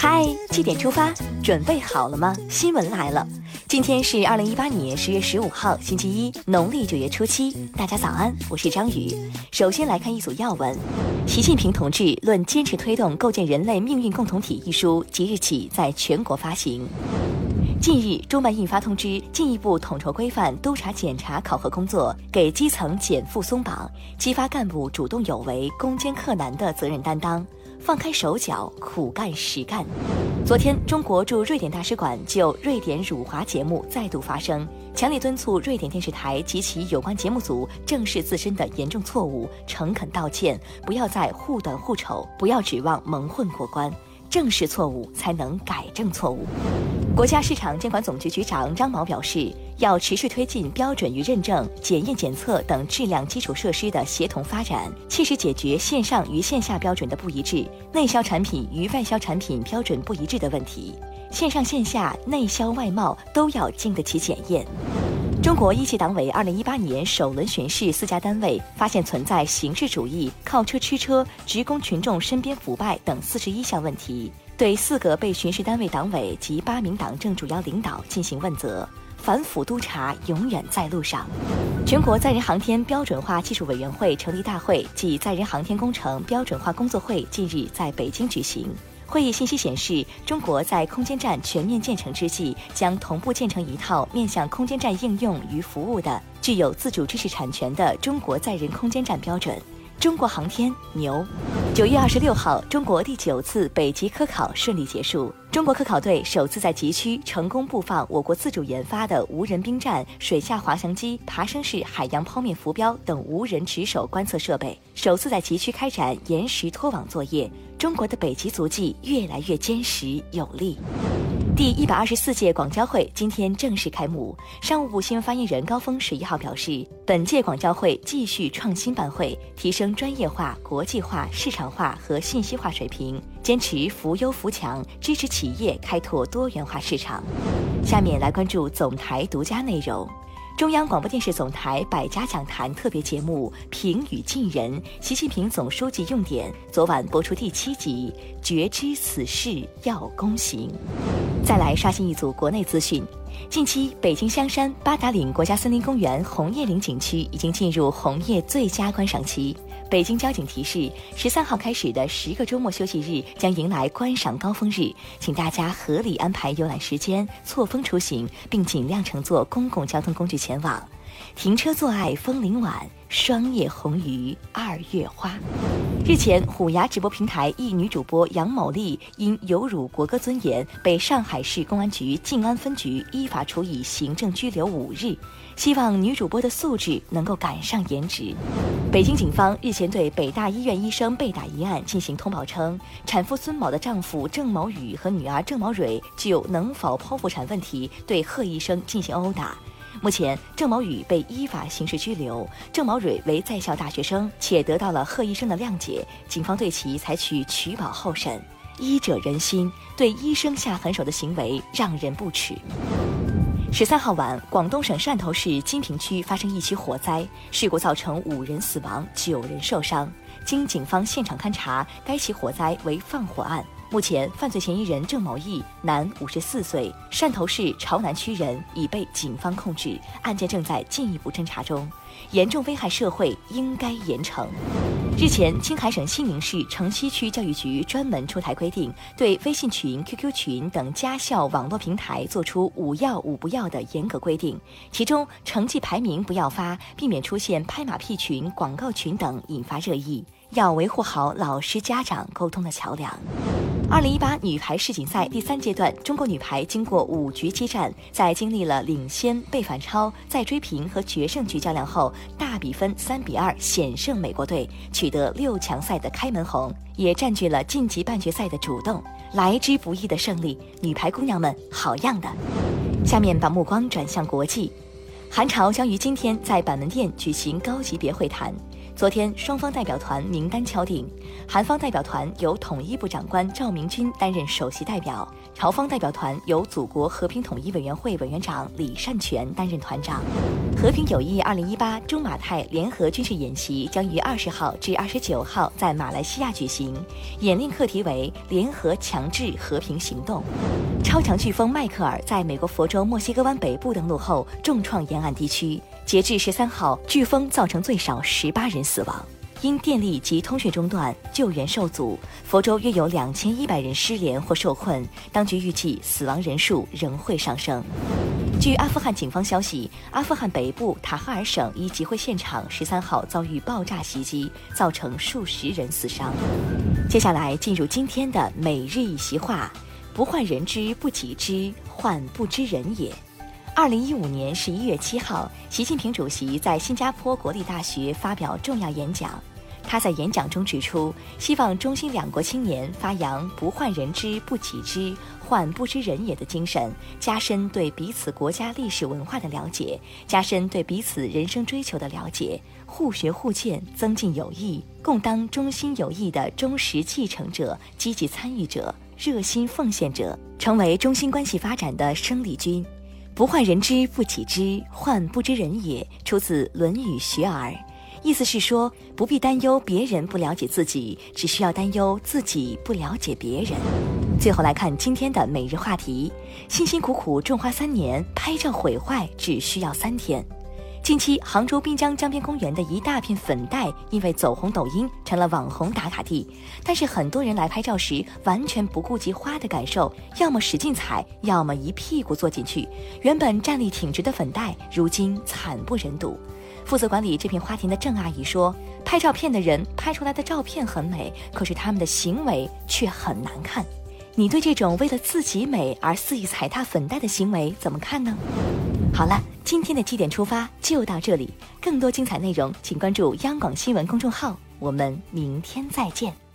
嗨，七点出发，准备好了吗？新闻来了，今天是二零一八年十月十五号，星期一，农历九月初七。大家早安，我是张宇。首先来看一组要闻：习近平同志论坚持推动构建人类命运共同体一书即日起在全国发行。近日，中办印发通知，进一步统筹规范督查检查考核工作，给基层减负松绑，激发干部主动有为、攻坚克难的责任担当。放开手脚，苦干实干。昨天，中国驻瑞典大使馆就瑞典辱华节目再度发声，强烈敦促瑞典电视台及其有关节目组正视自身的严重错误，诚恳道歉，不要再护短护丑，不要指望蒙混过关。正视错误，才能改正错误。国家市场监管总局局长张毛表示，要持续推进标准与认证、检验检测等质量基础设施的协同发展，切实解决线上与线下标准的不一致、内销产品与外销产品标准不一致的问题。线上线下、内销外贸都要经得起检验。中国一级党委二零一八年首轮巡视四家单位，发现存在形式主义、靠车吃车、职工群众身边腐败等四十一项问题，对四个被巡视单位党委及八名党政主要领导进行问责。反腐督查永远在路上。全国载人航天标准化技术委员会成立大会暨载人航天工程标准化工作会近日在北京举行。会议信息显示，中国在空间站全面建成之际，将同步建成一套面向空间站应用与服务的、具有自主知识产权的中国载人空间站标准。中国航天牛。九月二十六号，中国第九次北极科考顺利结束。中国科考队首次在极区成功布放我国自主研发的无人兵站、水下滑翔机、爬升式海洋剖面浮标等无人值守观测设备，首次在极区开展岩石拖网作业。中国的北极足迹越来越坚实有力。第一百二十四届广交会今天正式开幕。商务部新闻发言人高峰十一号表示，本届广交会继续创新办会，提升专业化、国际化、市场化和信息化水平，坚持扶优扶强，支持企业开拓多元化市场。下面来关注总台独家内容。中央广播电视总台百家讲坛特别节目《平语近人》，习近平总书记用典，昨晚播出第七集，觉知此事要躬行。再来刷新一组国内资讯。近期，北京香山八达岭国家森林公园红叶岭景区已经进入红叶最佳观赏期。北京交警提示，十三号开始的十个周末休息日将迎来观赏高峰日，请大家合理安排游览时间，错峰出行，并尽量乘坐公共交通工具前往。停车坐爱枫林晚，霜叶红于二月花。日前，虎牙直播平台一女主播杨某丽因有辱国歌尊严，被上海市公安局静安分局依法处以行政拘留五日。希望女主播的素质能够赶上颜值。北京警方日前对北大医院医生被打一案进行通报称，产妇孙某的丈夫郑某宇和女儿郑某蕊就能否剖腹产问题对贺医生进行殴打。目前，郑某宇被依法刑事拘留，郑某蕊为在校大学生，且得到了贺医生的谅解，警方对其采取取保候审。医者仁心，对医生下狠手的行为让人不齿。十三号晚，广东省汕头市金平区发生一起火灾，事故造成五人死亡，九人受伤。经警方现场勘查，该起火灾为放火案。目前，犯罪嫌疑人郑某义，男，五十四岁，汕头市潮南区人，已被警方控制，案件正在进一步侦查中。严重危害社会，应该严惩。日前，青海省西宁市城西区教育局专门出台规定，对微信群、QQ 群等家校网络平台作出“五要五不要”的严格规定，其中成绩排名不要发，避免出现拍马屁群、广告群等引发热议。要维护好老师家长沟通的桥梁。二零一八女排世锦赛第三阶段，中国女排经过五局激战，在经历了领先、被反超、再追平和决胜局较量后，大比分三比二险胜美国队，取得六强赛的开门红，也占据了晋级半决赛的主动。来之不易的胜利，女排姑娘们好样的！下面把目光转向国际，韩朝将于今天在板门店举行高级别会谈。昨天，双方代表团名单敲定，韩方代表团由统一部长官赵明军担任首席代表，朝方代表团由祖国和平统一委员会委员长李善权担任团长。和平友谊二零一八中马泰联合军事演习将于二十号至二十九号在马来西亚举行，演练课题为联合强制和平行动。超强飓风迈克尔在美国佛州墨西哥湾北部登陆后，重创沿岸地区。截至十三号，飓风造成最少十八人死亡，因电力及通讯中断，救援受阻，佛州约有两千一百人失联或受困。当局预计死亡人数仍会上升。据阿富汗警方消息，阿富汗北部塔哈尔省一集会现场十三号遭遇爆炸袭击，造成数十人死伤。接下来进入今天的每日一席话：不患人之不己知，患不知人也。二零一五年十一月七号，习近平主席在新加坡国立大学发表重要演讲。他在演讲中指出，希望中新两国青年发扬“不患人之不己知，患不知人也”的精神，加深对彼此国家历史文化的了解，加深对彼此人生追求的了解，互学互鉴，增进友谊，共当中新友谊的忠实继承者、积极参与者、热心奉献者，成为中新关系发展的生力军。不患人之不己知，患不知人也。出自《论语·学而》，意思是说，不必担忧别人不了解自己，只需要担忧自己不了解别人。最后来看今天的每日话题：辛辛苦苦种花三年，拍照毁坏只需要三天。近期，杭州滨江江边公园的一大片粉黛，因为走红抖音，成了网红打卡地。但是很多人来拍照时，完全不顾及花的感受，要么使劲踩，要么一屁股坐进去。原本站立挺直的粉黛，如今惨不忍睹。负责管理这片花田的郑阿姨说：“拍照片的人拍出来的照片很美，可是他们的行为却很难看。”你对这种为了自己美而肆意踩踏粉黛的行为怎么看呢？好了，今天的七点出发就到这里。更多精彩内容，请关注央广新闻公众号。我们明天再见。